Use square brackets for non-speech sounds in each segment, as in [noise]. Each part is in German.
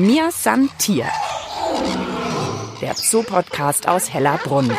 Mir san Tier. Der Zoopodcast aus Hellerbrunn.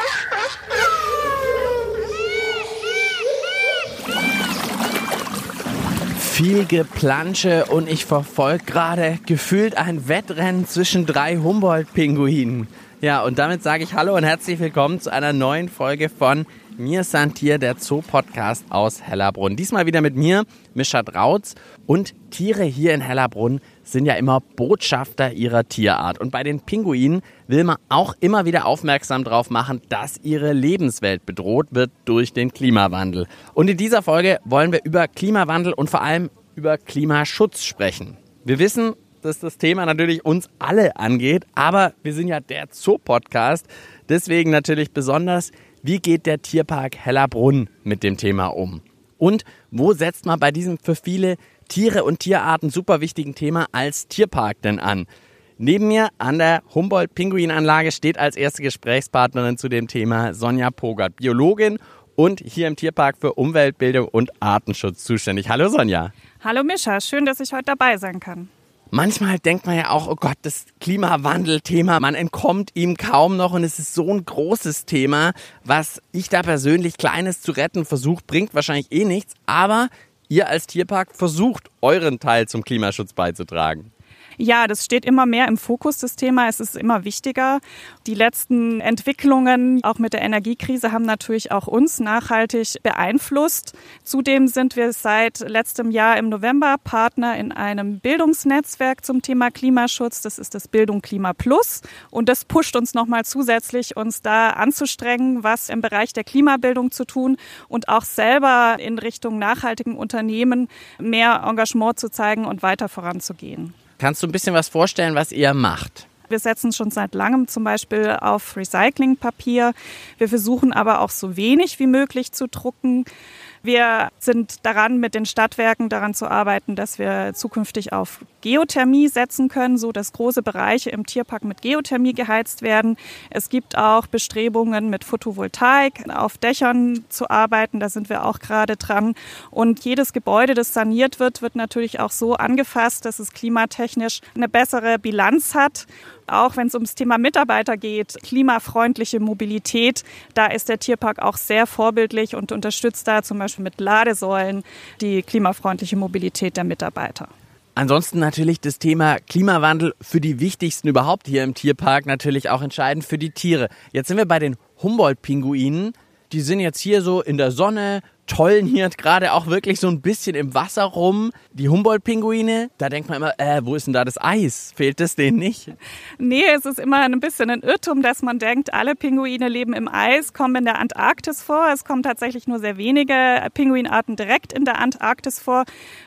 Viel Geplansche und ich verfolge gerade gefühlt ein Wettrennen zwischen drei Humboldt-Pinguinen. Ja, und damit sage ich Hallo und herzlich willkommen zu einer neuen Folge von Mir Santier, der Zoo-Podcast aus Hellerbrunn. Diesmal wieder mit mir, Mischa Drautz. Und Tiere hier in Hellerbrunn sind ja immer Botschafter ihrer Tierart. Und bei den Pinguinen will man auch immer wieder aufmerksam darauf machen, dass ihre Lebenswelt bedroht wird durch den Klimawandel. Und in dieser Folge wollen wir über Klimawandel und vor allem über Klimaschutz sprechen. Wir wissen, dass das Thema natürlich uns alle angeht, aber wir sind ja der Zoo-Podcast. Deswegen natürlich besonders, wie geht der Tierpark Hellerbrunn mit dem Thema um? Und wo setzt man bei diesem für viele Tiere und Tierarten super wichtigen Thema als Tierpark denn an? Neben mir an der Humboldt-Pinguinanlage steht als erste Gesprächspartnerin zu dem Thema Sonja Pogert, Biologin und hier im Tierpark für Umweltbildung und Artenschutz zuständig. Hallo Sonja. Hallo Mischa, schön, dass ich heute dabei sein kann. Manchmal denkt man ja auch, oh Gott, das Klimawandelthema, man entkommt ihm kaum noch und es ist so ein großes Thema, was ich da persönlich Kleines zu retten versucht, bringt wahrscheinlich eh nichts, aber ihr als Tierpark versucht, euren Teil zum Klimaschutz beizutragen. Ja, das steht immer mehr im Fokus, das Thema. Es ist immer wichtiger. Die letzten Entwicklungen, auch mit der Energiekrise, haben natürlich auch uns nachhaltig beeinflusst. Zudem sind wir seit letztem Jahr im November Partner in einem Bildungsnetzwerk zum Thema Klimaschutz. Das ist das Bildung Klima Plus. Und das pusht uns nochmal zusätzlich, uns da anzustrengen, was im Bereich der Klimabildung zu tun und auch selber in Richtung nachhaltigen Unternehmen mehr Engagement zu zeigen und weiter voranzugehen. Kannst du ein bisschen was vorstellen, was ihr macht? Wir setzen schon seit langem zum Beispiel auf Recyclingpapier. Wir versuchen aber auch so wenig wie möglich zu drucken. Wir sind daran, mit den Stadtwerken daran zu arbeiten, dass wir zukünftig auf Geothermie setzen können, so dass große Bereiche im Tierpark mit Geothermie geheizt werden. Es gibt auch Bestrebungen, mit Photovoltaik auf Dächern zu arbeiten. Da sind wir auch gerade dran. Und jedes Gebäude, das saniert wird, wird natürlich auch so angefasst, dass es klimatechnisch eine bessere Bilanz hat auch wenn es ums Thema Mitarbeiter geht, klimafreundliche Mobilität, da ist der Tierpark auch sehr vorbildlich und unterstützt da zum Beispiel mit Ladesäulen die klimafreundliche Mobilität der Mitarbeiter. Ansonsten natürlich das Thema Klimawandel für die wichtigsten überhaupt hier im Tierpark natürlich auch entscheidend für die Tiere. Jetzt sind wir bei den Humboldt-Pinguinen. Die sind jetzt hier so in der Sonne, tollen hier gerade auch wirklich so ein bisschen im Wasser rum. Die Humboldt-Pinguine, da denkt man immer, äh, wo ist denn da das Eis? Fehlt es denen nicht? Nee, es ist immer ein bisschen ein Irrtum, dass man denkt, alle Pinguine leben im Eis, kommen in der Antarktis vor. Es kommen tatsächlich nur sehr wenige Pinguinarten direkt in der Antarktis vor.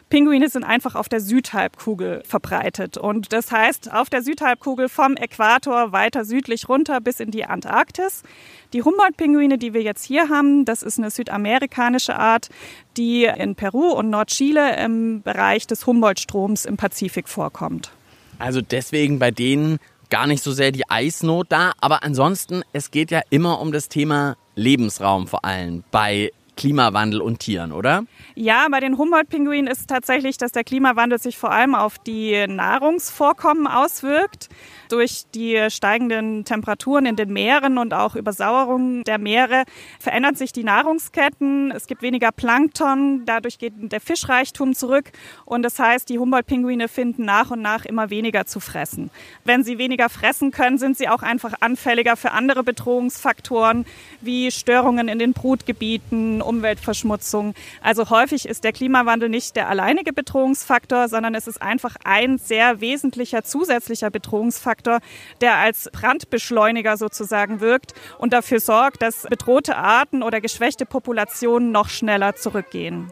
Pinguine sind einfach auf der Südhalbkugel verbreitet. Und das heißt, auf der Südhalbkugel vom Äquator weiter südlich runter bis in die Antarktis. Die Humboldt-Pinguine, die wir jetzt hier haben, das ist eine südamerikanische Art, die in Peru und Nordchile im Bereich des Humboldt-Stroms im Pazifik vorkommt. Also deswegen bei denen gar nicht so sehr die Eisnot da, aber ansonsten, es geht ja immer um das Thema Lebensraum vor allem bei Klimawandel und Tieren, oder? Ja, bei den Humboldt-Pinguinen ist es tatsächlich, dass der Klimawandel sich vor allem auf die Nahrungsvorkommen auswirkt. Durch die steigenden Temperaturen in den Meeren und auch Übersauerung der Meere verändern sich die Nahrungsketten. Es gibt weniger Plankton, dadurch geht der Fischreichtum zurück. Und das heißt, die Humboldt-Pinguine finden nach und nach immer weniger zu fressen. Wenn sie weniger fressen können, sind sie auch einfach anfälliger für andere Bedrohungsfaktoren wie Störungen in den Brutgebieten, Umweltverschmutzung. Also häufig ist der Klimawandel nicht der alleinige Bedrohungsfaktor, sondern es ist einfach ein sehr wesentlicher zusätzlicher Bedrohungsfaktor, der als Brandbeschleuniger sozusagen wirkt und dafür sorgt, dass bedrohte Arten oder geschwächte Populationen noch schneller zurückgehen.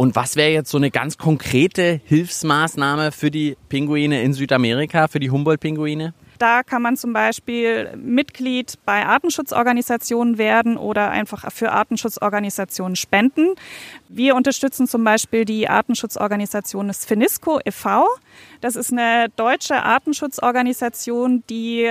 Und was wäre jetzt so eine ganz konkrete Hilfsmaßnahme für die Pinguine in Südamerika, für die Humboldt-Pinguine? Da kann man zum Beispiel Mitglied bei Artenschutzorganisationen werden oder einfach für Artenschutzorganisationen spenden. Wir unterstützen zum Beispiel die Artenschutzorganisation des FINISCO e.V. Das ist eine deutsche Artenschutzorganisation, die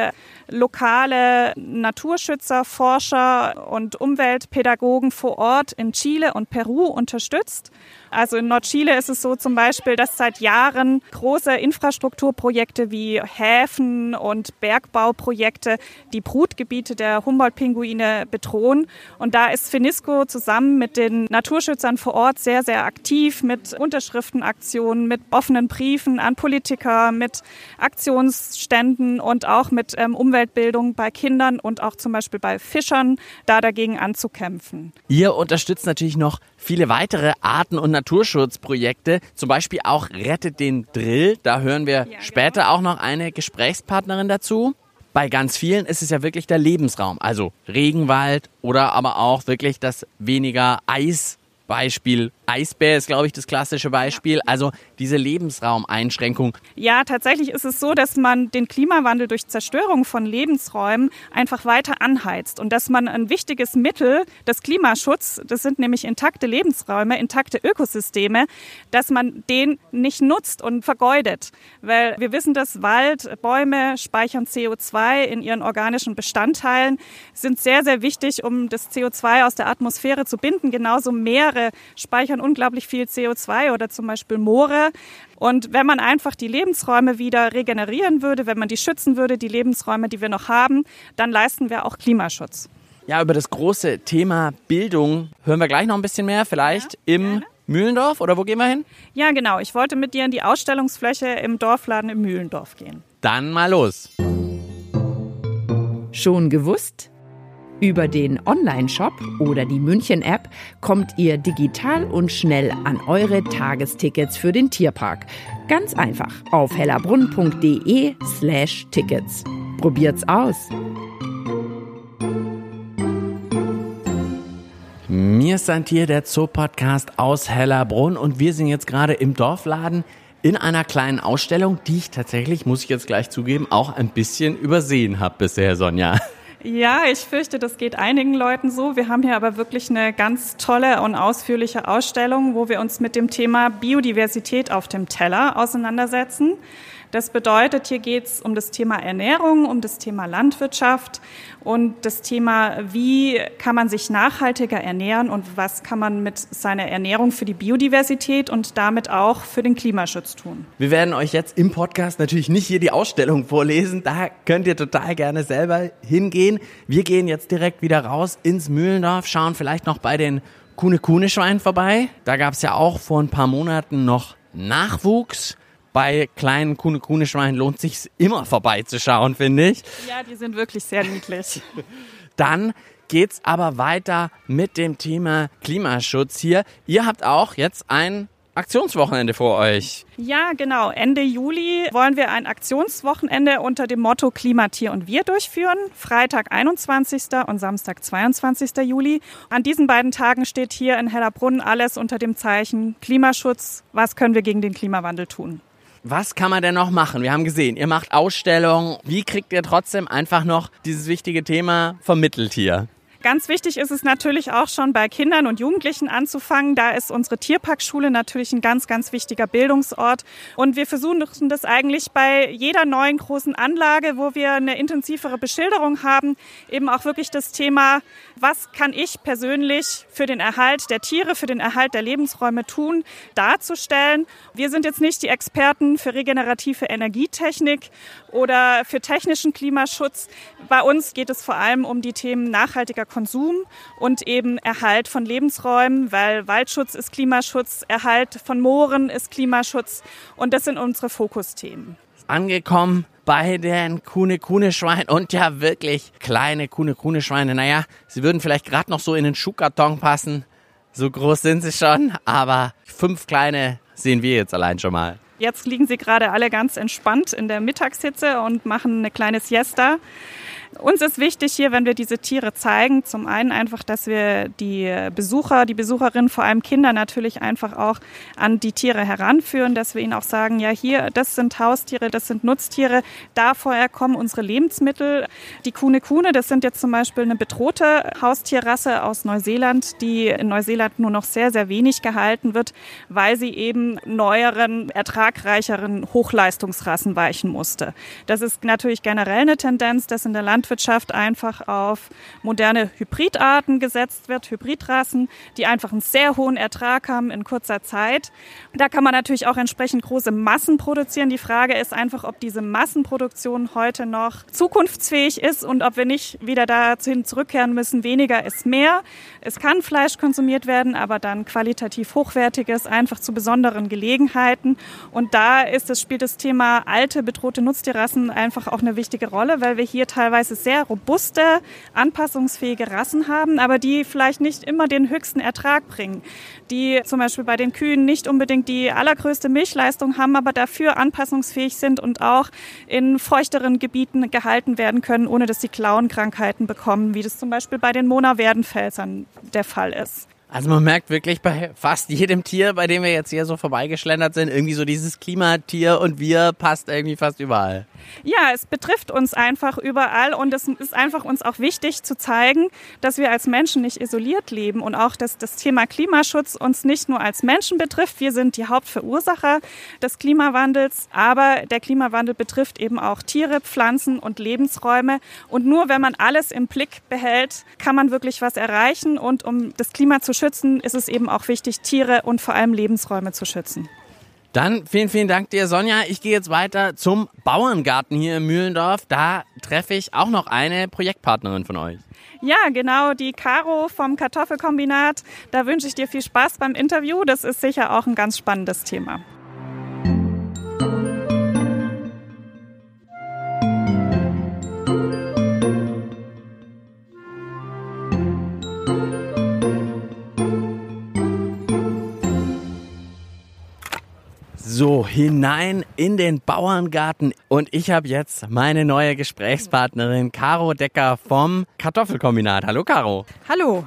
lokale Naturschützer, Forscher und Umweltpädagogen vor Ort in Chile und Peru unterstützt. Also in Nordchile ist es so zum Beispiel, dass seit Jahren große Infrastrukturprojekte wie Häfen und Bergbauprojekte die Brutgebiete der Humboldt-Pinguine bedrohen. Und da ist Finisco zusammen mit den Naturschützern vor Ort sehr, sehr aktiv mit Unterschriftenaktionen, mit offenen Briefen an Politiker, mit Aktionsständen und auch mit ähm, Umweltbildung bei Kindern und auch zum Beispiel bei Fischern, da dagegen anzukämpfen. Ihr unterstützt natürlich noch viele weitere Arten- und Naturschutzprojekte, zum Beispiel auch Rettet den Drill. Da hören wir ja, genau. später auch noch eine Gesprächspartnerin dazu. Bei ganz vielen ist es ja wirklich der Lebensraum, also Regenwald oder aber auch wirklich das weniger Eis Beispiel Eisbär ist, glaube ich, das klassische Beispiel. Also diese Lebensraumeinschränkung. Ja, tatsächlich ist es so, dass man den Klimawandel durch Zerstörung von Lebensräumen einfach weiter anheizt und dass man ein wichtiges Mittel des Klimaschutzes, das sind nämlich intakte Lebensräume, intakte Ökosysteme, dass man den nicht nutzt und vergeudet. Weil wir wissen, dass Wald, Bäume speichern CO2 in ihren organischen Bestandteilen, sind sehr, sehr wichtig, um das CO2 aus der Atmosphäre zu binden. Genauso Meere Meere speichern unglaublich viel CO2 oder zum Beispiel Moore. Und wenn man einfach die Lebensräume wieder regenerieren würde, wenn man die schützen würde, die Lebensräume, die wir noch haben, dann leisten wir auch Klimaschutz. Ja, über das große Thema Bildung hören wir gleich noch ein bisschen mehr, vielleicht ja, im gerne. Mühlendorf oder wo gehen wir hin? Ja, genau. Ich wollte mit dir in die Ausstellungsfläche im Dorfladen im Mühlendorf gehen. Dann mal los. Schon gewusst? Über den Online-Shop oder die München-App kommt ihr digital und schnell an eure Tagestickets für den Tierpark. Ganz einfach auf hellerbrunn.de slash Tickets. Probiert's aus! Mir ist ein Tier, der Zoo-Podcast aus Hellerbrunn und wir sind jetzt gerade im Dorfladen in einer kleinen Ausstellung, die ich tatsächlich, muss ich jetzt gleich zugeben, auch ein bisschen übersehen habe bisher, Sonja. Ja, ich fürchte, das geht einigen Leuten so. Wir haben hier aber wirklich eine ganz tolle und ausführliche Ausstellung, wo wir uns mit dem Thema Biodiversität auf dem Teller auseinandersetzen. Das bedeutet, hier geht es um das Thema Ernährung, um das Thema Landwirtschaft und das Thema, wie kann man sich nachhaltiger ernähren und was kann man mit seiner Ernährung für die Biodiversität und damit auch für den Klimaschutz tun. Wir werden euch jetzt im Podcast natürlich nicht hier die Ausstellung vorlesen. Da könnt ihr total gerne selber hingehen. Wir gehen jetzt direkt wieder raus ins Mühlendorf, schauen vielleicht noch bei den Kuhne-Kuhne-Schweinen vorbei. Da gab es ja auch vor ein paar Monaten noch Nachwuchs bei kleinen Kuhne-Kuhne-Schweinen lohnt sich immer vorbeizuschauen, finde ich. Ja, die sind wirklich sehr niedlich. [laughs] Dann geht's aber weiter mit dem Thema Klimaschutz hier. Ihr habt auch jetzt ein Aktionswochenende vor euch. Ja, genau. Ende Juli wollen wir ein Aktionswochenende unter dem Motto Klima, Tier und Wir durchführen. Freitag 21. und Samstag 22. Juli. An diesen beiden Tagen steht hier in Hellerbrunn alles unter dem Zeichen Klimaschutz. Was können wir gegen den Klimawandel tun? Was kann man denn noch machen? Wir haben gesehen, ihr macht Ausstellungen. Wie kriegt ihr trotzdem einfach noch dieses wichtige Thema vermittelt hier? Ganz wichtig ist es natürlich auch schon bei Kindern und Jugendlichen anzufangen. Da ist unsere Tierparkschule natürlich ein ganz, ganz wichtiger Bildungsort. Und wir versuchen das eigentlich bei jeder neuen großen Anlage, wo wir eine intensivere Beschilderung haben, eben auch wirklich das Thema, was kann ich persönlich für den Erhalt der Tiere, für den Erhalt der Lebensräume tun, darzustellen. Wir sind jetzt nicht die Experten für regenerative Energietechnik oder für technischen Klimaschutz. Bei uns geht es vor allem um die Themen nachhaltiger Konsum und eben Erhalt von Lebensräumen, weil Waldschutz ist Klimaschutz, Erhalt von Mooren ist Klimaschutz und das sind unsere Fokusthemen. Angekommen bei den Kuhne-Kuhne-Schweinen und ja wirklich kleine Kuhne-Kuhne-Schweine. Naja, sie würden vielleicht gerade noch so in den Schuhkarton passen. So groß sind sie schon, aber fünf kleine sehen wir jetzt allein schon mal. Jetzt liegen sie gerade alle ganz entspannt in der Mittagshitze und machen eine kleine Siesta. Uns ist wichtig hier, wenn wir diese Tiere zeigen, zum einen einfach, dass wir die Besucher, die Besucherinnen, vor allem Kinder natürlich einfach auch an die Tiere heranführen, dass wir ihnen auch sagen, ja hier, das sind Haustiere, das sind Nutztiere, da vorher kommen unsere Lebensmittel. Die Kuhne Kuhne, das sind jetzt zum Beispiel eine bedrohte Haustierrasse aus Neuseeland, die in Neuseeland nur noch sehr, sehr wenig gehalten wird, weil sie eben neueren, ertragreicheren Hochleistungsrassen weichen musste. Das ist natürlich generell eine Tendenz, dass in der Landwirtschaft einfach auf moderne Hybridarten gesetzt wird, Hybridrassen, die einfach einen sehr hohen Ertrag haben in kurzer Zeit. Da kann man natürlich auch entsprechend große Massen produzieren. Die Frage ist einfach, ob diese Massenproduktion heute noch zukunftsfähig ist und ob wir nicht wieder dahin zurückkehren müssen, weniger ist mehr. Es kann Fleisch konsumiert werden, aber dann qualitativ hochwertiges, einfach zu besonderen Gelegenheiten. Und da ist es, spielt das Thema alte, bedrohte Nutztierrassen einfach auch eine wichtige Rolle, weil wir hier teilweise sehr robuste, anpassungsfähige Rassen haben, aber die vielleicht nicht immer den höchsten Ertrag bringen. Die zum Beispiel bei den Kühen nicht unbedingt die allergrößte Milchleistung haben, aber dafür anpassungsfähig sind und auch in feuchteren Gebieten gehalten werden können, ohne dass sie Klauenkrankheiten bekommen, wie das zum Beispiel bei den Mona-Werdenfelsern der Fall ist. Also man merkt wirklich bei fast jedem Tier, bei dem wir jetzt hier so vorbeigeschlendert sind, irgendwie so dieses Klimatier und wir passt irgendwie fast überall. Ja, es betrifft uns einfach überall und es ist einfach uns auch wichtig zu zeigen, dass wir als Menschen nicht isoliert leben und auch, dass das Thema Klimaschutz uns nicht nur als Menschen betrifft. Wir sind die Hauptverursacher des Klimawandels, aber der Klimawandel betrifft eben auch Tiere, Pflanzen und Lebensräume. Und nur wenn man alles im Blick behält, kann man wirklich was erreichen. Und um das Klima zu schützen, ist es eben auch wichtig, Tiere und vor allem Lebensräume zu schützen. Dann vielen, vielen Dank dir, Sonja. Ich gehe jetzt weiter zum Bauerngarten hier in Mühlendorf. Da treffe ich auch noch eine Projektpartnerin von euch. Ja, genau, die Caro vom Kartoffelkombinat. Da wünsche ich dir viel Spaß beim Interview. Das ist sicher auch ein ganz spannendes Thema. Hinein in den Bauerngarten. Und ich habe jetzt meine neue Gesprächspartnerin Caro Decker vom Kartoffelkombinat. Hallo Caro. Hallo.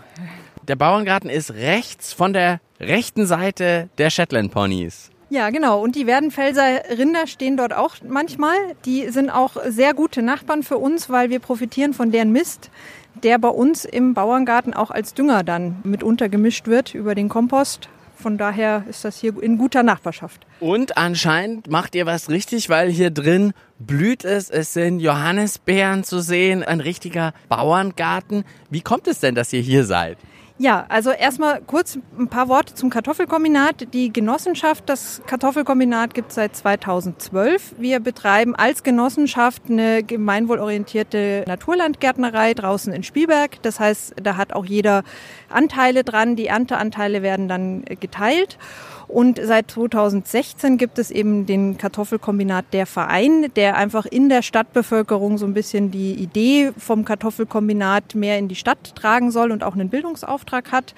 Der Bauerngarten ist rechts von der rechten Seite der Shetland Ponys. Ja, genau. Und die Werdenfelser Rinder stehen dort auch manchmal. Die sind auch sehr gute Nachbarn für uns, weil wir profitieren von deren Mist, der bei uns im Bauerngarten auch als Dünger dann mitunter gemischt wird über den Kompost. Von daher ist das hier in guter Nachbarschaft. Und anscheinend macht ihr was richtig, weil hier drin blüht es. Es sind Johannisbeeren zu sehen, ein richtiger Bauerngarten. Wie kommt es denn, dass ihr hier seid? Ja, also erstmal kurz ein paar Worte zum Kartoffelkombinat. Die Genossenschaft, das Kartoffelkombinat gibt es seit 2012. Wir betreiben als Genossenschaft eine gemeinwohlorientierte Naturlandgärtnerei draußen in Spielberg. Das heißt, da hat auch jeder Anteile dran. Die Ernteanteile werden dann geteilt. Und seit 2016 gibt es eben den Kartoffelkombinat der Verein, der einfach in der Stadtbevölkerung so ein bisschen die Idee vom Kartoffelkombinat mehr in die Stadt tragen soll und auch einen Bildungsauftrag hat.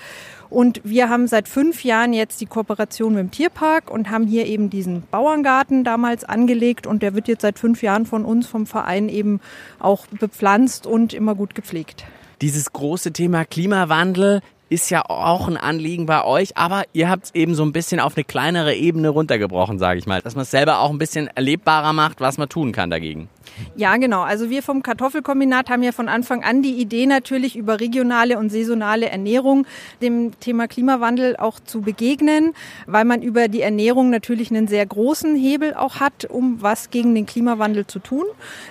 Und wir haben seit fünf Jahren jetzt die Kooperation mit dem Tierpark und haben hier eben diesen Bauerngarten damals angelegt und der wird jetzt seit fünf Jahren von uns, vom Verein eben auch bepflanzt und immer gut gepflegt. Dieses große Thema Klimawandel, ist ja auch ein Anliegen bei euch, aber ihr habt es eben so ein bisschen auf eine kleinere Ebene runtergebrochen, sage ich mal, dass man es selber auch ein bisschen erlebbarer macht, was man tun kann dagegen. Ja, genau. Also wir vom Kartoffelkombinat haben ja von Anfang an die Idee natürlich über regionale und saisonale Ernährung dem Thema Klimawandel auch zu begegnen, weil man über die Ernährung natürlich einen sehr großen Hebel auch hat, um was gegen den Klimawandel zu tun.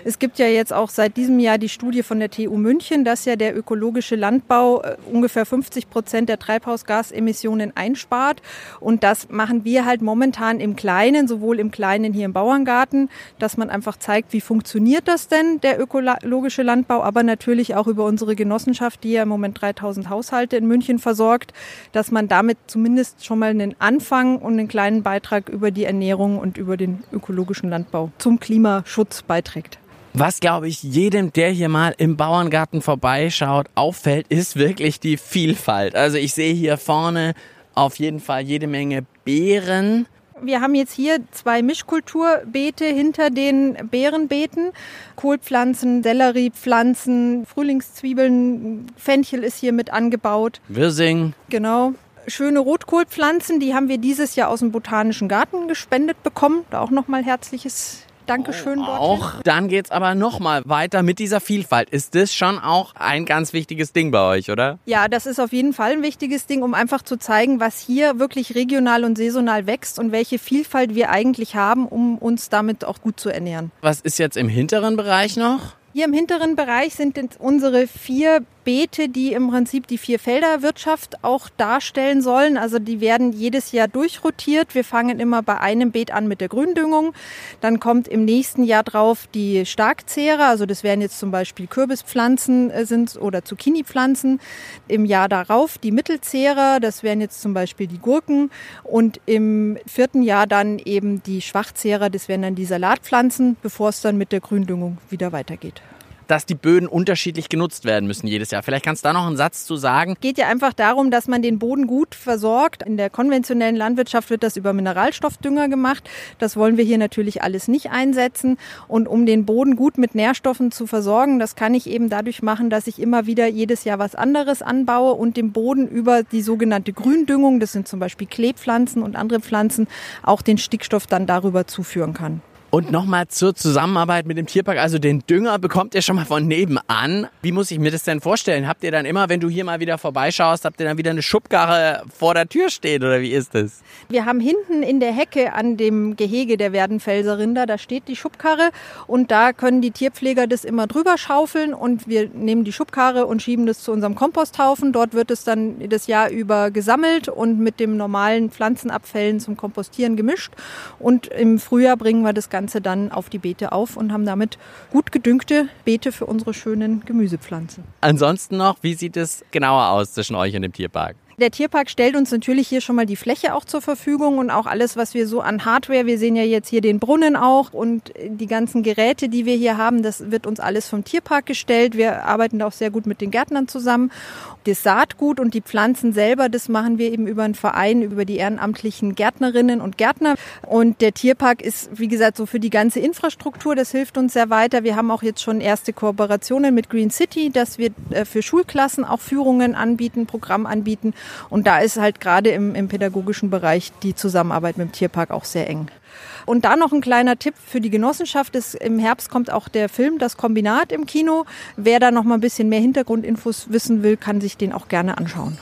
Es gibt ja jetzt auch seit diesem Jahr die Studie von der TU München, dass ja der ökologische Landbau äh, ungefähr 50 Prozent der Treibhausgasemissionen einspart. Und das machen wir halt momentan im Kleinen, sowohl im Kleinen hier im Bauerngarten, dass man einfach zeigt, wie funktioniert funktioniert das denn, der ökologische Landbau, aber natürlich auch über unsere Genossenschaft, die ja im Moment 3000 Haushalte in München versorgt, dass man damit zumindest schon mal einen Anfang und einen kleinen Beitrag über die Ernährung und über den ökologischen Landbau zum Klimaschutz beiträgt. Was, glaube ich, jedem, der hier mal im Bauerngarten vorbeischaut, auffällt, ist wirklich die Vielfalt. Also ich sehe hier vorne auf jeden Fall jede Menge Beeren, Wir haben jetzt hier zwei Mischkulturbeete hinter den Beerenbeeten. Kohlpflanzen, Selleriepflanzen, Frühlingszwiebeln, Fenchel ist hier mit angebaut. Wirsing. Genau. Schöne Rotkohlpflanzen, die haben wir dieses Jahr aus dem Botanischen Garten gespendet bekommen. Da auch nochmal herzliches Dankeschön. Oh, auch. Dann geht's aber nochmal weiter mit dieser Vielfalt. Ist das schon auch ein ganz wichtiges Ding bei euch, oder? Ja, das ist auf jeden Fall ein wichtiges Ding, um einfach zu zeigen, was hier wirklich regional und saisonal wächst und welche Vielfalt wir eigentlich haben, um uns damit auch gut zu ernähren. Was ist jetzt im hinteren Bereich noch? Hier im hinteren Bereich sind unsere vier Beete, die im Prinzip die Vierfelderwirtschaft auch darstellen sollen. Also die werden jedes Jahr durchrotiert. Wir fangen immer bei einem Beet an mit der Gründüngung. Dann kommt im nächsten Jahr drauf die Starkzehrer. Also das wären jetzt zum Beispiel Kürbispflanzen äh, sind oder Zucchini-Pflanzen. Im Jahr darauf die Mittelzehrer. Das wären jetzt zum Beispiel die Gurken. Und im vierten Jahr dann eben die Schwachzehrer. Das wären dann die Salatpflanzen, bevor es dann mit der Gründüngung wieder weitergeht dass die Böden unterschiedlich genutzt werden müssen jedes Jahr. Vielleicht kannst du da noch einen Satz zu sagen. Geht ja einfach darum, dass man den Boden gut versorgt. In der konventionellen Landwirtschaft wird das über Mineralstoffdünger gemacht. Das wollen wir hier natürlich alles nicht einsetzen. Und um den Boden gut mit Nährstoffen zu versorgen, das kann ich eben dadurch machen, dass ich immer wieder jedes Jahr was anderes anbaue und dem Boden über die sogenannte Gründüngung, das sind zum Beispiel Kleepflanzen und andere Pflanzen, auch den Stickstoff dann darüber zuführen kann. Und nochmal zur Zusammenarbeit mit dem Tierpark. Also den Dünger bekommt ihr schon mal von nebenan. Wie muss ich mir das denn vorstellen? Habt ihr dann immer, wenn du hier mal wieder vorbeischaust, habt ihr dann wieder eine Schubkarre vor der Tür stehen oder wie ist das? Wir haben hinten in der Hecke an dem Gehege der Werdenfelser Rinder, da steht die Schubkarre und da können die Tierpfleger das immer drüber schaufeln und wir nehmen die Schubkarre und schieben das zu unserem Komposthaufen. Dort wird es dann das Jahr über gesammelt und mit dem normalen Pflanzenabfällen zum Kompostieren gemischt und im Frühjahr bringen wir das Ganze Ganze dann auf die Beete auf und haben damit gut gedüngte Beete für unsere schönen Gemüsepflanzen. Ansonsten noch, wie sieht es genauer aus zwischen euch und dem Tierpark? Der Tierpark stellt uns natürlich hier schon mal die Fläche auch zur Verfügung und auch alles, was wir so an Hardware, wir sehen ja jetzt hier den Brunnen auch und die ganzen Geräte, die wir hier haben, das wird uns alles vom Tierpark gestellt. Wir arbeiten da auch sehr gut mit den Gärtnern zusammen. Das Saatgut und die Pflanzen selber, das machen wir eben über einen Verein, über die ehrenamtlichen Gärtnerinnen und Gärtner. Und der Tierpark ist, wie gesagt, so für die ganze Infrastruktur, das hilft uns sehr weiter. Wir haben auch jetzt schon erste Kooperationen mit Green City, dass wir äh, für Schulklassen auch Führungen anbieten, Programm anbieten und da ist halt gerade im, im pädagogischen Bereich die Zusammenarbeit mit dem Tierpark auch sehr eng. Und da noch ein kleiner Tipp für die Genossenschaft. Ist, Im Herbst kommt auch der Film Das Kombinat im Kino. Wer da noch mal ein bisschen mehr Hintergrundinfos wissen will, kann sich den auch gerne anschauen.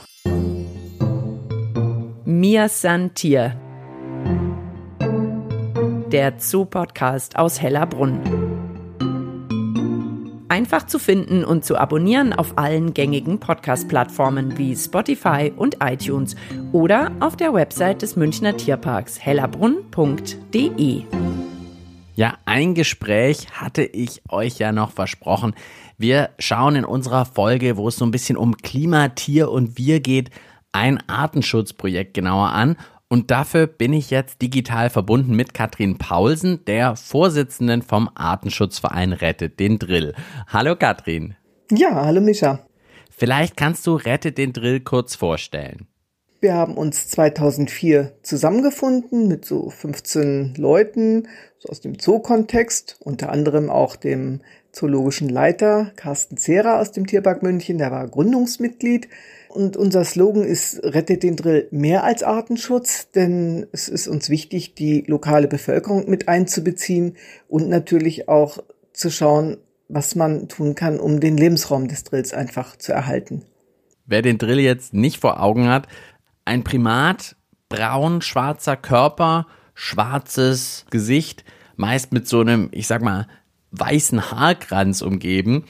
Mir Santier. Der Zoo-Podcast aus Hellerbrunn einfach zu finden und zu abonnieren auf allen gängigen Podcast-Plattformen wie Spotify und iTunes oder auf der Website des Münchner Tierparks hellerbrunn.de. Ja, ein Gespräch hatte ich euch ja noch versprochen. Wir schauen in unserer Folge, wo es so ein bisschen um Klima, Tier und Wir geht, ein Artenschutzprojekt genauer an und dafür bin ich jetzt digital verbunden mit Katrin Paulsen, der Vorsitzenden vom Artenschutzverein Rettet den Drill. Hallo Katrin. Ja, hallo Micha. Vielleicht kannst du Rettet den Drill kurz vorstellen. Wir haben uns 2004 zusammengefunden mit so 15 Leuten so aus dem Zoo-Kontext, unter anderem auch dem zoologischen Leiter Carsten Zehrer aus dem Tierpark München, der war Gründungsmitglied. Und unser Slogan ist Rettet den Drill mehr als Artenschutz, denn es ist uns wichtig, die lokale Bevölkerung mit einzubeziehen und natürlich auch zu schauen, was man tun kann, um den Lebensraum des Drills einfach zu erhalten. Wer den Drill jetzt nicht vor Augen hat, ein Primat, braun, schwarzer Körper, schwarzes Gesicht, meist mit so einem, ich sag mal, weißen Haarkranz umgeben.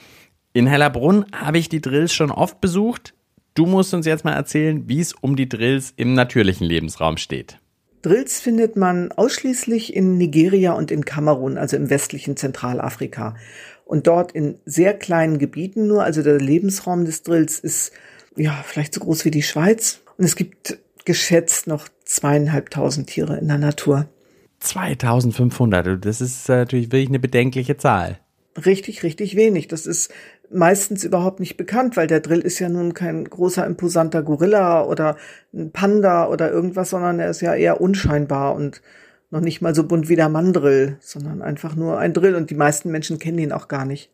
In Hellerbrunn habe ich die Drills schon oft besucht. Du musst uns jetzt mal erzählen, wie es um die Drills im natürlichen Lebensraum steht. Drills findet man ausschließlich in Nigeria und in Kamerun, also im westlichen Zentralafrika. Und dort in sehr kleinen Gebieten nur, also der Lebensraum des Drills ist ja vielleicht so groß wie die Schweiz. Und es gibt geschätzt noch zweieinhalbtausend Tiere in der Natur. 2500, das ist natürlich wirklich eine bedenkliche Zahl. Richtig, richtig wenig. Das ist meistens überhaupt nicht bekannt, weil der Drill ist ja nun kein großer, imposanter Gorilla oder ein Panda oder irgendwas, sondern er ist ja eher unscheinbar und noch nicht mal so bunt wie der Mandrill, sondern einfach nur ein Drill und die meisten Menschen kennen ihn auch gar nicht.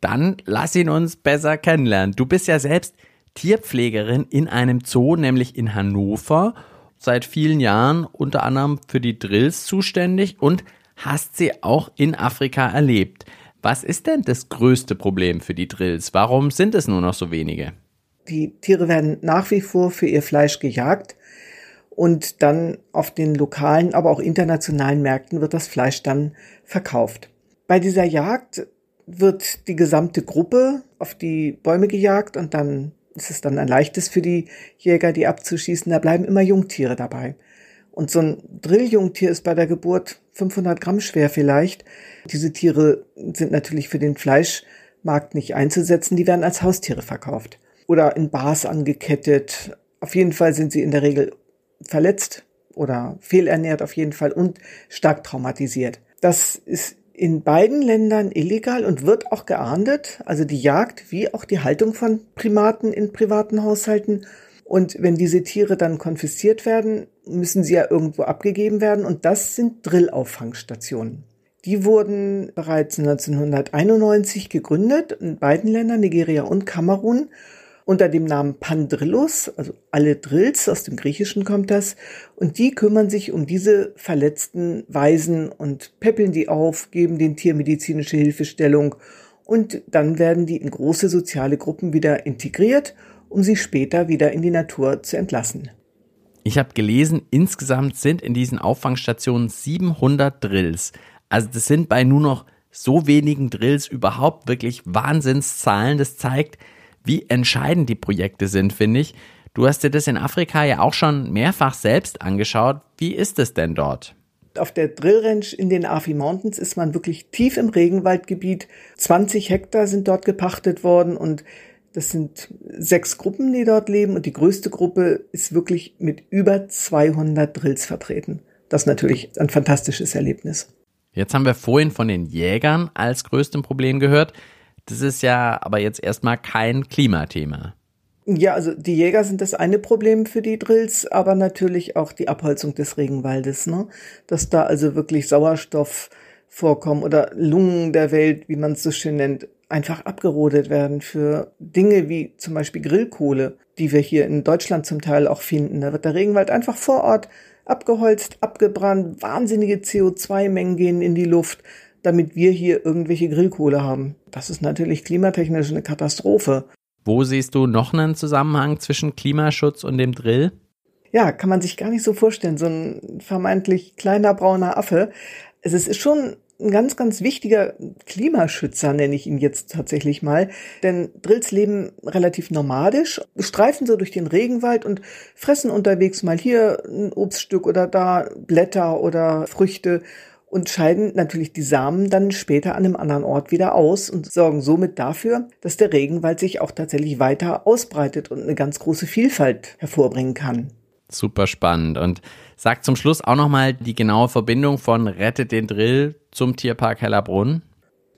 Dann lass ihn uns besser kennenlernen. Du bist ja selbst Tierpflegerin in einem Zoo, nämlich in Hannover, seit vielen Jahren unter anderem für die Drills zuständig und hast sie auch in Afrika erlebt. Was ist denn das größte Problem für die Drills? Warum sind es nur noch so wenige? Die Tiere werden nach wie vor für ihr Fleisch gejagt und dann auf den lokalen, aber auch internationalen Märkten wird das Fleisch dann verkauft. Bei dieser Jagd wird die gesamte Gruppe auf die Bäume gejagt und dann ist es dann ein leichtes für die Jäger, die abzuschießen. Da bleiben immer Jungtiere dabei. Und so ein Drilljungtier ist bei der Geburt 500 Gramm schwer vielleicht. Diese Tiere sind natürlich für den Fleischmarkt nicht einzusetzen. Die werden als Haustiere verkauft oder in Bars angekettet. Auf jeden Fall sind sie in der Regel verletzt oder fehlernährt auf jeden Fall und stark traumatisiert. Das ist in beiden Ländern illegal und wird auch geahndet, also die Jagd wie auch die Haltung von Primaten in privaten Haushalten. Und wenn diese Tiere dann konfisziert werden, müssen sie ja irgendwo abgegeben werden. Und das sind Drillauffangstationen. Die wurden bereits 1991 gegründet in beiden Ländern, Nigeria und Kamerun unter dem Namen Pandrillus, also alle Drills, aus dem Griechischen kommt das, und die kümmern sich um diese verletzten Waisen und peppeln die auf, geben den tiermedizinische Hilfestellung. Und dann werden die in große soziale Gruppen wieder integriert, um sie später wieder in die Natur zu entlassen. Ich habe gelesen, insgesamt sind in diesen Auffangstationen 700 Drills. Also das sind bei nur noch so wenigen Drills überhaupt wirklich Wahnsinnszahlen. Das zeigt, wie entscheidend die Projekte sind, finde ich. Du hast dir das in Afrika ja auch schon mehrfach selbst angeschaut. Wie ist es denn dort? Auf der Drill Ranch in den Afi Mountains ist man wirklich tief im Regenwaldgebiet. 20 Hektar sind dort gepachtet worden und das sind sechs Gruppen, die dort leben und die größte Gruppe ist wirklich mit über 200 Drills vertreten. Das ist natürlich ein fantastisches Erlebnis. Jetzt haben wir vorhin von den Jägern als größtem Problem gehört. Das ist ja aber jetzt erstmal kein Klimathema. Ja, also die Jäger sind das eine Problem für die Drills, aber natürlich auch die Abholzung des Regenwaldes, ne? Dass da also wirklich Sauerstoff vorkommen oder Lungen der Welt, wie man es so schön nennt, einfach abgerodet werden für Dinge wie zum Beispiel Grillkohle, die wir hier in Deutschland zum Teil auch finden. Da wird der Regenwald einfach vor Ort abgeholzt, abgebrannt, wahnsinnige CO2-Mengen gehen in die Luft damit wir hier irgendwelche Grillkohle haben. Das ist natürlich klimatechnisch eine Katastrophe. Wo siehst du noch einen Zusammenhang zwischen Klimaschutz und dem Drill? Ja, kann man sich gar nicht so vorstellen. So ein vermeintlich kleiner brauner Affe. Es ist schon ein ganz, ganz wichtiger Klimaschützer, nenne ich ihn jetzt tatsächlich mal. Denn Drills leben relativ nomadisch, streifen so durch den Regenwald und fressen unterwegs mal hier ein Obststück oder da Blätter oder Früchte und scheiden natürlich die Samen dann später an einem anderen Ort wieder aus und sorgen somit dafür, dass der Regenwald sich auch tatsächlich weiter ausbreitet und eine ganz große Vielfalt hervorbringen kann. Super spannend und sagt zum Schluss auch nochmal die genaue Verbindung von Rettet den Drill zum Tierpark Hellerbrunn.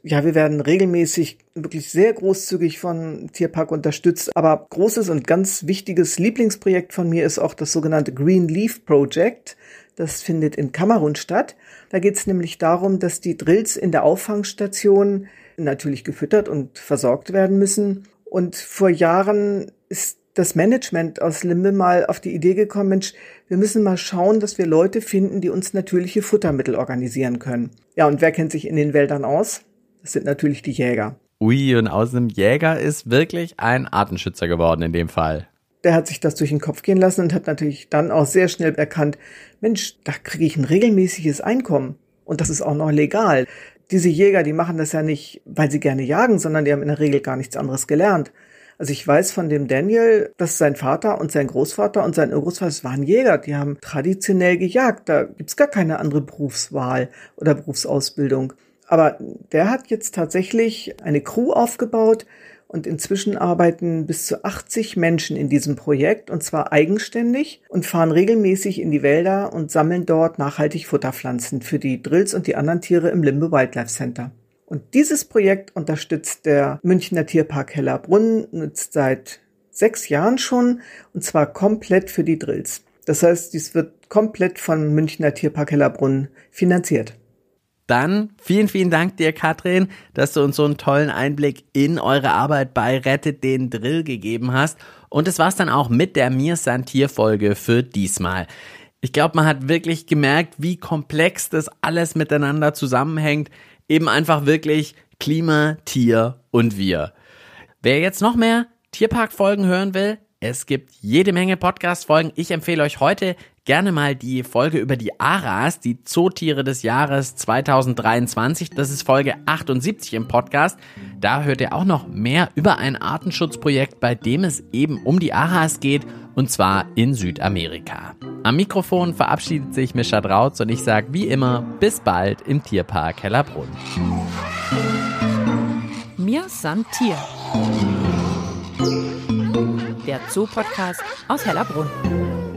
Ja, wir werden regelmäßig wirklich sehr großzügig von Tierpark unterstützt. Aber großes und ganz wichtiges Lieblingsprojekt von mir ist auch das sogenannte Green Leaf Project. Das findet in Kamerun statt. Da geht es nämlich darum, dass die Drills in der Auffangstation natürlich gefüttert und versorgt werden müssen. Und vor Jahren ist das Management aus Limbe mal auf die Idee gekommen, Mensch, wir müssen mal schauen, dass wir Leute finden, die uns natürliche Futtermittel organisieren können. Ja, und wer kennt sich in den Wäldern aus? Das sind natürlich die Jäger. Ui, und aus einem Jäger ist wirklich ein Artenschützer geworden in dem Fall der hat sich das durch den Kopf gehen lassen und hat natürlich dann auch sehr schnell erkannt, Mensch, da kriege ich ein regelmäßiges Einkommen und das ist auch noch legal. Diese Jäger, die machen das ja nicht, weil sie gerne jagen, sondern die haben in der Regel gar nichts anderes gelernt. Also ich weiß von dem Daniel, dass sein Vater und sein Großvater und sein Urgroßvater, das waren Jäger, die haben traditionell gejagt. Da gibt's gar keine andere Berufswahl oder Berufsausbildung. Aber der hat jetzt tatsächlich eine Crew aufgebaut, und inzwischen arbeiten bis zu 80 Menschen in diesem Projekt und zwar eigenständig und fahren regelmäßig in die Wälder und sammeln dort nachhaltig Futterpflanzen für die Drills und die anderen Tiere im Limbe Wildlife Center. Und dieses Projekt unterstützt der Münchner Tierpark Hellerbrunn nutzt seit sechs Jahren schon und zwar komplett für die Drills. Das heißt, dies wird komplett vom Münchner Tierpark Hellerbrunn finanziert. Dann vielen, vielen Dank dir, Katrin, dass du uns so einen tollen Einblick in eure Arbeit bei Rettet den Drill gegeben hast. Und es war's dann auch mit der Mir Santier Folge für diesmal. Ich glaube, man hat wirklich gemerkt, wie komplex das alles miteinander zusammenhängt. Eben einfach wirklich Klima, Tier und wir. Wer jetzt noch mehr Tierpark-Folgen hören will, es gibt jede Menge Podcast-Folgen. Ich empfehle euch heute gerne mal die Folge über die Aras, die Zootiere des Jahres 2023. Das ist Folge 78 im Podcast. Da hört ihr auch noch mehr über ein Artenschutzprojekt, bei dem es eben um die Aras geht, und zwar in Südamerika. Am Mikrofon verabschiedet sich Mischa Drautz und ich sage wie immer bis bald im Tierpark Hellerbrunn. Mir san Tier. Der Zoo-Podcast aus Hellerbrunn.